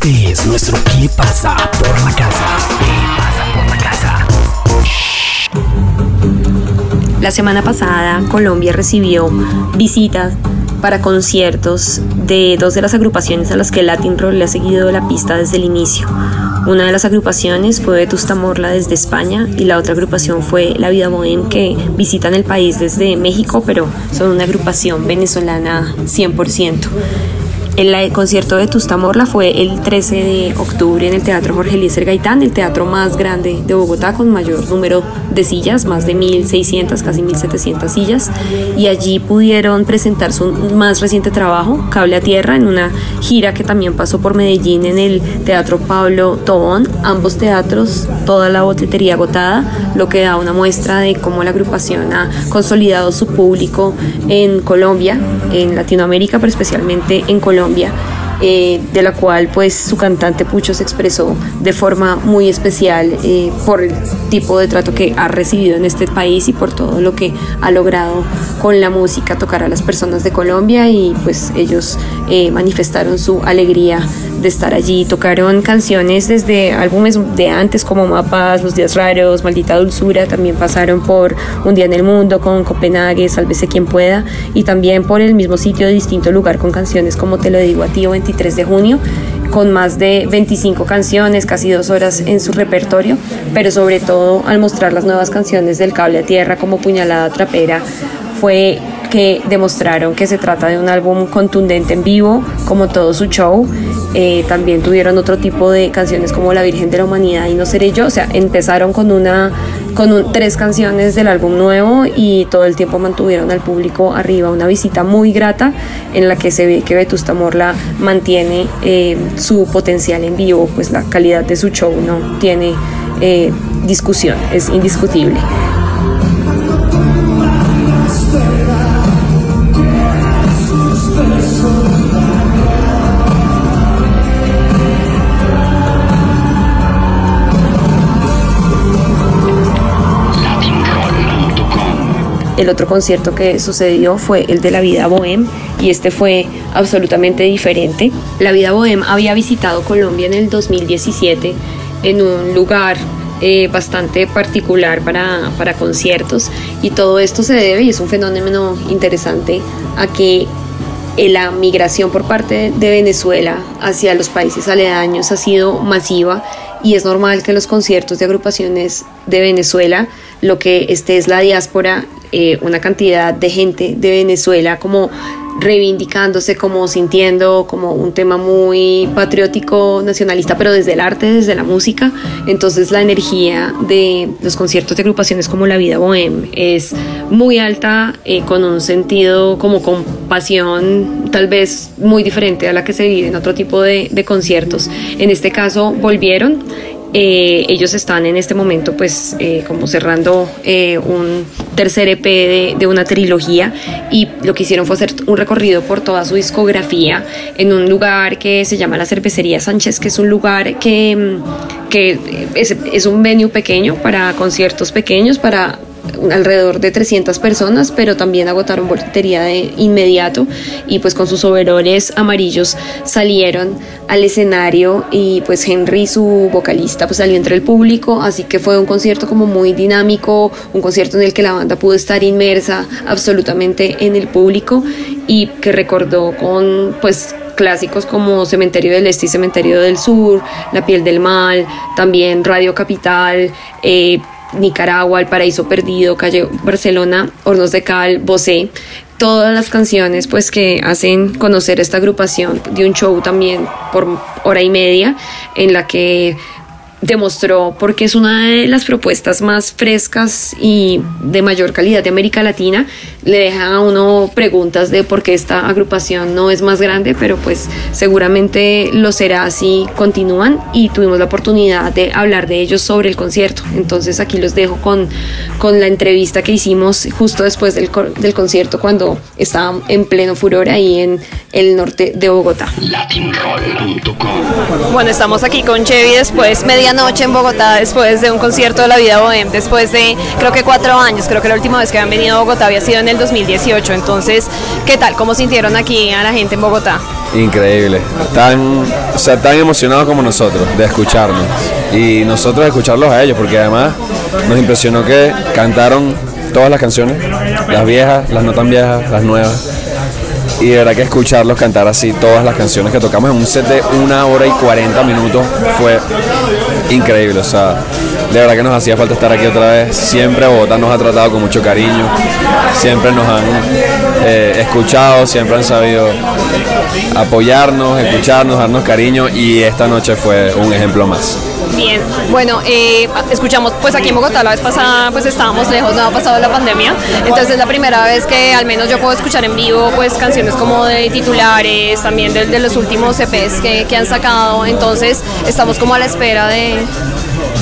Este es nuestro ¿Qué pasa por la casa? ¿Qué pasa por la casa? La semana pasada Colombia recibió visitas para conciertos de dos de las agrupaciones a las que Latin Roll le ha seguido la pista desde el inicio. Una de las agrupaciones fue Vetusta Morla desde España y la otra agrupación fue La Vida Bohem que visitan el país desde México, pero son una agrupación venezolana 100%. El concierto de Tustamorla fue el 13 de octubre en el Teatro Jorge Eliezer Gaitán, el teatro más grande de Bogotá con mayor número de sillas, más de 1.600, casi 1.700 sillas. Y allí pudieron presentar su más reciente trabajo, Cable a Tierra, en una gira que también pasó por Medellín en el Teatro Pablo Tobón. Ambos teatros, toda la boletería agotada, lo que da una muestra de cómo la agrupación ha consolidado su público en Colombia, en Latinoamérica, pero especialmente en Colombia 身边 eh, de la cual pues su cantante Pucho se expresó de forma muy especial eh, por el tipo de trato que ha recibido en este país y por todo lo que ha logrado con la música tocar a las personas de Colombia y pues ellos eh, manifestaron su alegría de estar allí. Tocaron canciones desde álbumes de antes como Mapas, Los Días Raros, Maldita Dulzura, también pasaron por Un Día en el Mundo con Copenhague, Sálvese quien pueda y también por el mismo sitio de distinto lugar con canciones como Te lo digo a ti o 23 de junio con más de 25 canciones, casi dos horas en su repertorio, pero sobre todo al mostrar las nuevas canciones del cable a tierra como puñalada trapera, fue que demostraron que se trata de un álbum contundente en vivo, como todo su show, eh, también tuvieron otro tipo de canciones como La Virgen de la Humanidad y No Seré Yo. O sea, empezaron con una con tres canciones del álbum nuevo y todo el tiempo mantuvieron al público arriba. Una visita muy grata en la que se ve que Vetusta Morla mantiene eh, su potencial en vivo, pues la calidad de su show no tiene eh, discusión, es indiscutible. El otro concierto que sucedió fue el de La Vida Bohem y este fue absolutamente diferente. La Vida Bohem había visitado Colombia en el 2017 en un lugar eh, bastante particular para, para conciertos y todo esto se debe, y es un fenómeno interesante, a que la migración por parte de Venezuela hacia los países aledaños ha sido masiva y es normal que los conciertos de agrupaciones de Venezuela, lo que esté es la diáspora, eh, una cantidad de gente de Venezuela como reivindicándose, como sintiendo como un tema muy patriótico, nacionalista, pero desde el arte, desde la música. Entonces la energía de los conciertos de agrupaciones como La Vida Bohem es muy alta, eh, con un sentido como compasión tal vez muy diferente a la que se vive en otro tipo de, de conciertos. En este caso volvieron eh, ellos están en este momento pues eh, como cerrando eh, un tercer EP de, una trilogía y lo que hicieron fue hacer un recorrido por toda su discografía en un lugar que se llama la Cervecería Sánchez, que es un lugar que, mm, que es, es un venue pequeño para conciertos pequeños, para alrededor de 300 personas, pero también agotaron boletería de inmediato y pues con sus overoles amarillos salieron al escenario y pues Henry, su vocalista, pues salió entre el público, así que fue un concierto como muy dinámico, un concierto en el que la banda pudo estar inmersa absolutamente en el público y que recordó con pues clásicos como Cementerio del Este y Cementerio del Sur, La piel del mal, también Radio Capital, eh, Nicaragua, El Paraíso Perdido, Calle Barcelona, Hornos de Cal, Bosé, todas las canciones pues que hacen conocer esta agrupación de un show también por hora y media en la que demostró porque es una de las propuestas más frescas y de mayor calidad de América Latina. Le deja a uno preguntas de por qué esta agrupación no es más grande, pero pues seguramente lo será si continúan y tuvimos la oportunidad de hablar de ellos sobre el concierto. Entonces aquí los dejo con, con la entrevista que hicimos justo después del, del concierto cuando estaban en pleno furor ahí en el norte de Bogotá. Latinroll.com Bueno, estamos aquí con Chevy después media anoche en Bogotá después de un concierto de la vida Bohem, después de creo que cuatro años, creo que la última vez que habían venido a Bogotá había sido en el 2018, entonces, ¿qué tal? ¿Cómo sintieron aquí a la gente en Bogotá? Increíble, tan, o sea, tan emocionados como nosotros de escucharnos y nosotros escucharlos a ellos, porque además nos impresionó que cantaron todas las canciones, las viejas, las no tan viejas, las nuevas y de verdad que escucharlos cantar así todas las canciones que tocamos en un set de una hora y 40 minutos fue increíble. O sea, de verdad que nos hacía falta estar aquí otra vez. Siempre Bogotá nos ha tratado con mucho cariño, siempre nos han eh, escuchado, siempre han sabido apoyarnos, escucharnos, darnos cariño y esta noche fue un ejemplo más. Bien, bueno, eh, escuchamos pues aquí en Bogotá la vez pasada pues estábamos lejos, no ha pasado la pandemia, entonces es la primera vez que al menos yo puedo escuchar en vivo pues canciones como de titulares, también de, los últimos EPs que, que han sacado, entonces estamos como a la espera de,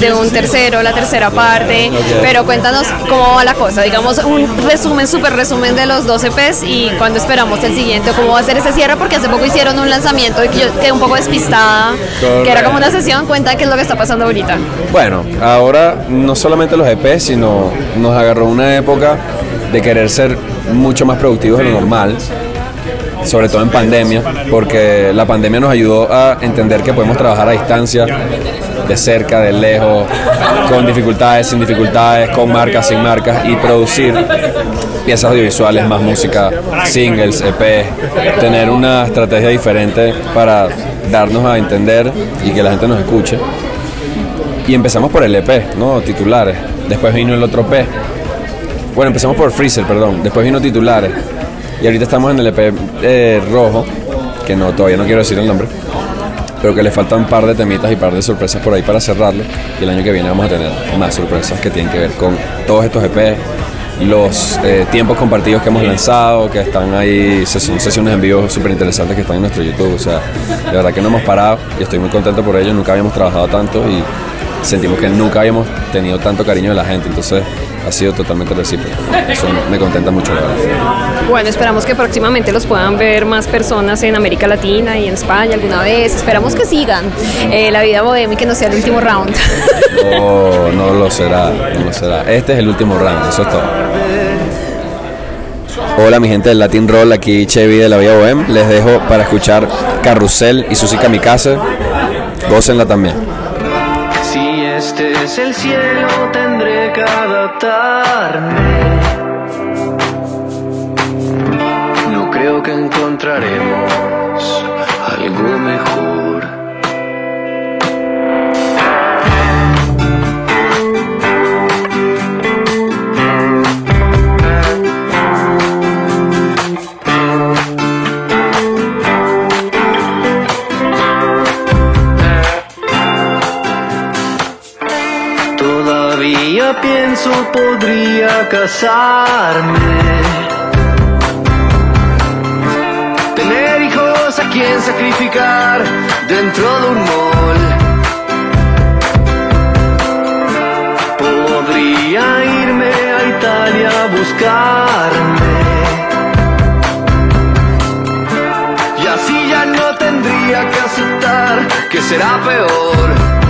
de un tercero, la tercera parte, pero cuéntanos cómo va la cosa, digamos un resumen, súper resumen de los 12 EPs y cuándo esperamos el siguiente, cómo va a ser ese cierre, porque hace poco hicieron un lanzamiento y que yo quedé un poco despistada, que era como una sesión, cuenta qué es lo que está pasando ahorita. Bueno, ahora no solamente los EPs, sino nos agarró una época de querer ser mucho más productivos de lo normal sobre todo en pandemia, porque la pandemia nos ayudó a entender que podemos trabajar a distancia, de cerca, de lejos, con dificultades, sin dificultades, con marcas, sin marcas, y producir piezas audiovisuales, más música, singles, EP, tener una estrategia diferente para darnos a entender y que la gente nos escuche. Y empezamos por el EP, ¿no? Titulares. Después vino el otro EP. Bueno, empezamos por Freezer, perdón. Después vino titulares. Y ahorita estamos en el EP eh, rojo, que no todavía no quiero decir el nombre pero que le faltan un par de temitas y un par de sorpresas por ahí para cerrarlo. Y el año que viene vamos a tener más sorpresas que tienen que ver con todos estos EP, los eh, tiempos compartidos que hemos lanzado, que están ahí, son sesiones en vivo súper interesantes que están en nuestro YouTube. O sea, de verdad que no hemos parado y estoy muy contento por ello. Nunca habíamos trabajado tanto y sentimos que nunca habíamos tenido tanto cariño de la gente. Entonces, ha sido totalmente recíproco. Eso me contenta mucho, la verdad. Bueno, esperamos que próximamente los puedan ver más personas en América Latina y en España alguna vez. Esperamos que sigan eh, la vida bohemia y que no sea el último round. No, no lo será, no lo será. Este es el último round, eso es todo. Hola mi gente del Latin Roll, aquí Chevy de la Vía Bohem. Les dejo para escuchar Carrusel y Susi Kamikaze. Gócenla también. Este es el cielo, tendré que adaptarme. Casarme. Tener hijos a quien sacrificar dentro de un mall. Podría irme a Italia a buscarme. Y así ya no tendría que aceptar que será peor.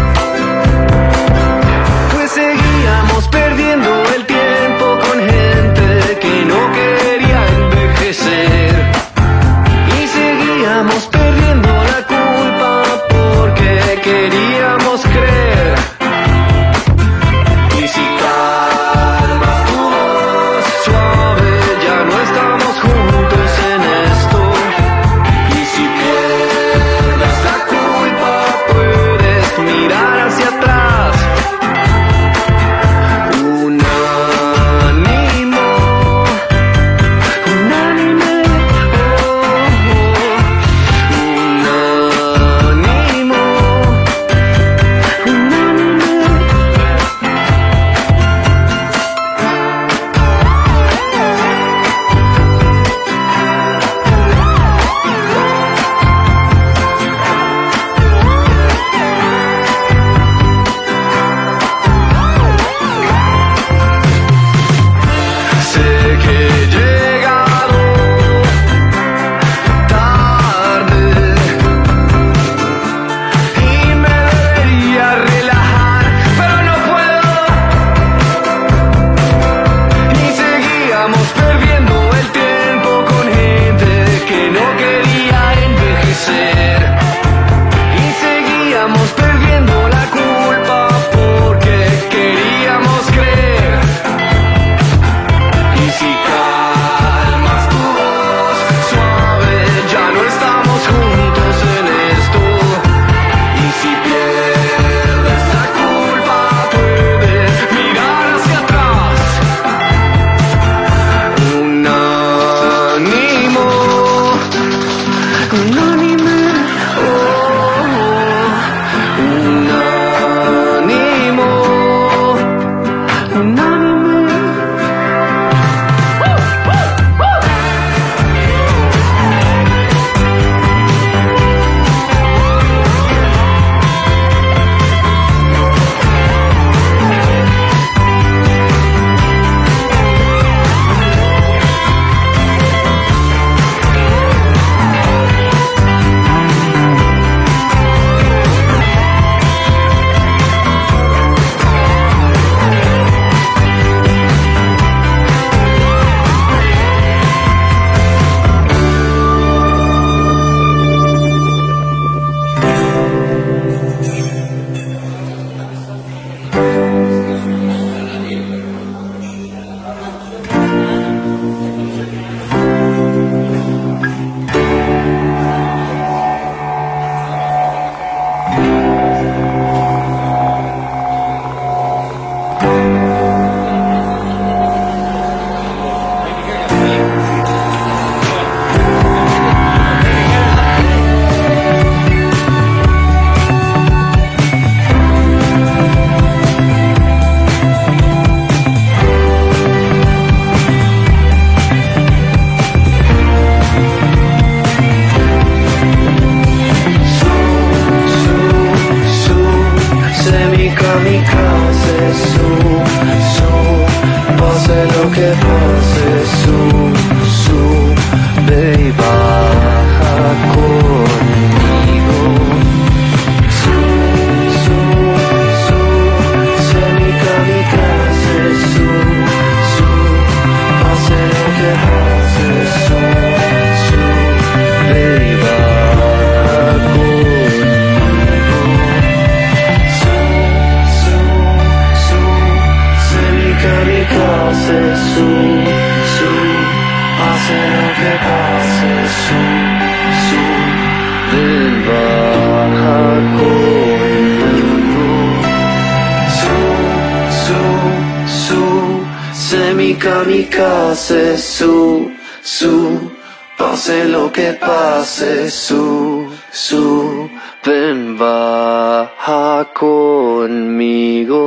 kamikaze, su, su, pase lo que pase, su, su, ven baja conmigo,